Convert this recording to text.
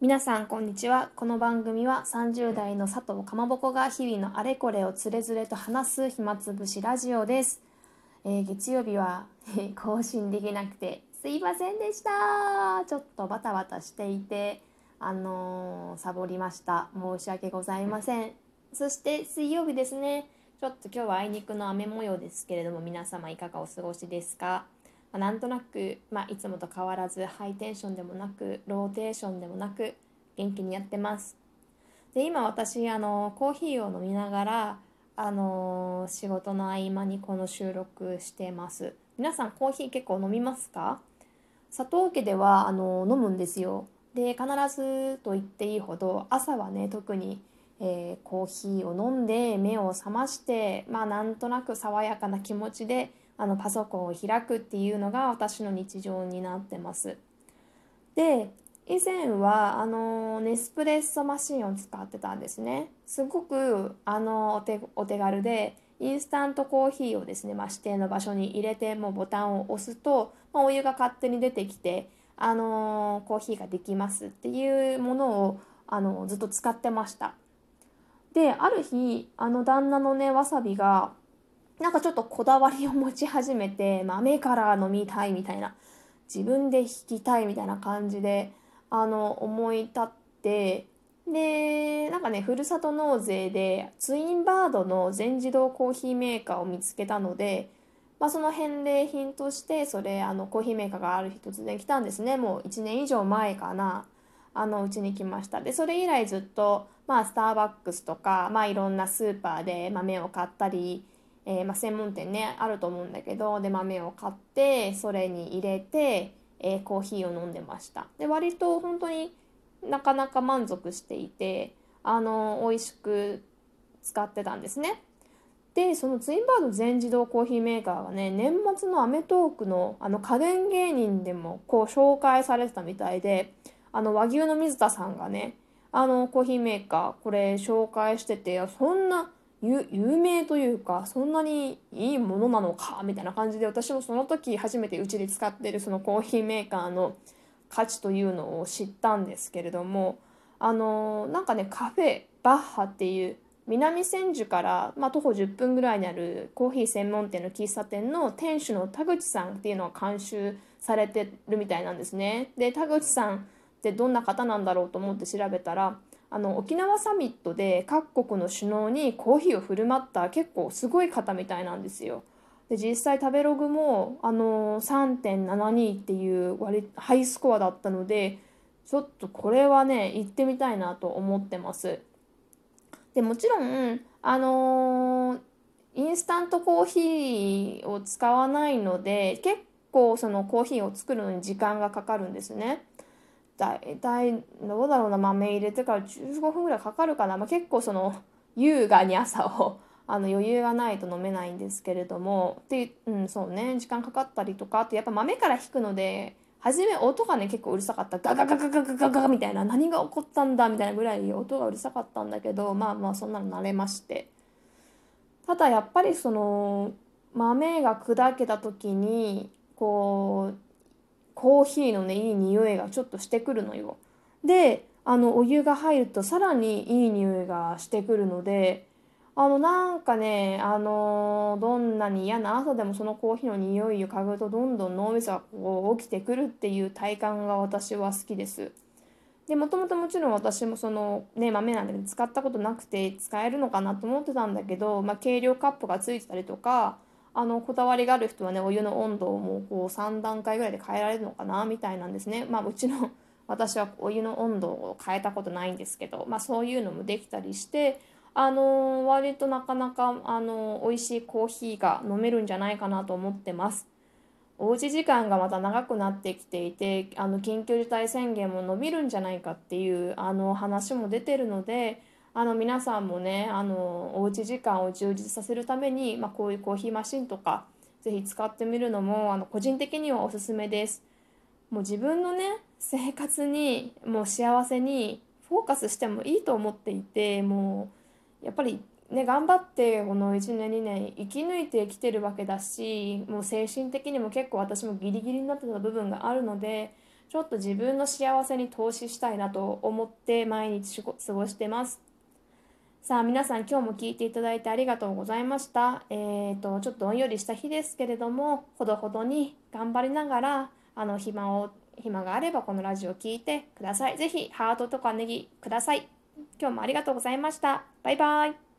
皆さんこんにちは。この番組は30代の佐藤かまぼこが日々のあれこれをつれづれと話す暇つぶしラジオです、えー月曜日は 更新できなくてすいませんでした。ちょっとバタバタしていてあのーサボりました。申し訳ございません。そして水曜日ですね。ちょっと今日はあいにくの雨模様ですけれども皆様いかがお過ごしですか？まあなんとなく、まあ、いつもと変わらずハイテンションでもなくローテーションでもなく元気にやってます。で今私あのコーヒーを飲みながらあの仕事の合間にこの収録してます。皆さんコーヒー結構飲みますか？佐藤家ではあの飲むんですよ。で必ずと言っていいほど朝はね特に、えーコーヒーを飲んで目を覚ましてまあなんとなく爽やかな気持ちであのパソコンを開くっていうのが私の日常になってます。で以前はあのネスプレッソマシンを使ってたんですね。すごくあのお手お手軽でインスタントコーヒーをですね、まあ、指定の場所に入れてもうボタンを押すと、まあ、お湯が勝手に出てきてあのコーヒーができますっていうものをあのずっと使ってました。である日あの旦那のねわさびがなんかちょっとこだわりを持ち始めて 豆から飲みたいみたいな自分で引きたいみたいな感じであの思い立ってでなんかねふるさと納税でツインバードの全自動コーヒーメーカーを見つけたので、まあ、その返礼品としてそれあのコーヒーメーカーがある日突然来たんですね。もう1年以上前かな。あのうちに来ました。でそれ以来ずっと、まあ、スターバックスとか、まあ、いろんなスーパーで豆を買ったりえーまあ、専門店ねあると思うんだけどで豆を買ってそれに入れて、えーコーヒーを飲んでました。で割と本当になかなか満足していてあの美味しく使ってたんですね。でそのツインバード全自動コーヒーメーカーがね年末の『アメトーークの』あの家電芸人でもこう紹介されてたみたいであの和牛の水田さんがねあのコーヒーメーカーこれ紹介しててそんな有有名というかそんなにいいものなのかみたいな感じで私もその時初めてうちで使ってるそのコーヒーメーカーの価値というのを知ったんですけれどもあのなんかねカフェバッハっていう南千住から、まあ、徒歩10分ぐらいにあるコーヒー専門店の喫茶店の店主の田口さんっていうのが監修されてるみたいなんですね。で田口さんってどんな方なんだろうと思って調べたらあの沖縄サミットで各国の首脳にコーヒーを振る舞った結構すごい方みたいなんですよ。で実際食べログもあの3.72っていう割ハイスコアだったのでちょっとこれはね行ってみたいなと思ってます。でもちろんあのインスタントコーヒーを使わないので結構そのコーヒーを作るのに時間がかかるんですね。だいたいどうだろうな豆入れてから15分ぐらいかかるかな、まあ、結構その優雅に朝を あの余裕がないと飲めないんですけれども。で、うん、そうね。時間かかったりとかあとやっぱ豆から引くので初め音がね結構うるさかった。ガガガガガガガガガみたいな何が起こったんだみたいなぐらい音がうるさかったんだけどまあまあそんなの慣れましてただやっぱりその豆が砕けた時にこうコーヒーのねいい匂いがちょっとしてくるのよ。であのお湯が入るとさらにいい匂いがしてくるのであのなんかねあのどんなに嫌な朝でもそのコーヒーの匂いを嗅ぐとどんどん脳みそがこう起きてくるっていう体感が私は好きです。でもともともちろん私もそのね豆なんだけど使ったことなくて使えるのかなと思ってたんだけど、まあ、計量カップがついてたりとかあのこだわりがある人はねお湯の温度をもうこう3段階ぐらいで変えられるのかなみたいなんですね。まあ、うちの私はお湯の温度を変えたことないんですけど、まあ、そういうのもできたりして、あの割となかなか、あの美味しいコーヒーが飲めるんじゃないかなと思ってます。おうち時間がまた長くなってきていてあの緊急事態宣言も伸びるんじゃないかっていうあの話も出てるのであの皆さんもねあのおうち時間を充実させるために、まあ、こういうコーヒーマシンとかぜひ使ってみるのもあの個人的にはおすすめです。もう自分のね生活にもう幸せにフォーカスしてもいいと思っていてもうやっぱりね頑張ってこの1年2年生き抜いてきてるわけだしもう精神的にも結構私もギリギリになってた部分があるのでちょっと自分の幸せに投資したいなと思って毎日過ごしてますさあ皆さん今日も聞いていただいてありがとうございましたえーとちょっとおんよりした日ですけれどもほどほどに頑張りながらあの暇を暇があればこのラジオを聞いてください。ぜひハートとかネギください。今日もありがとうございました。バイバイ。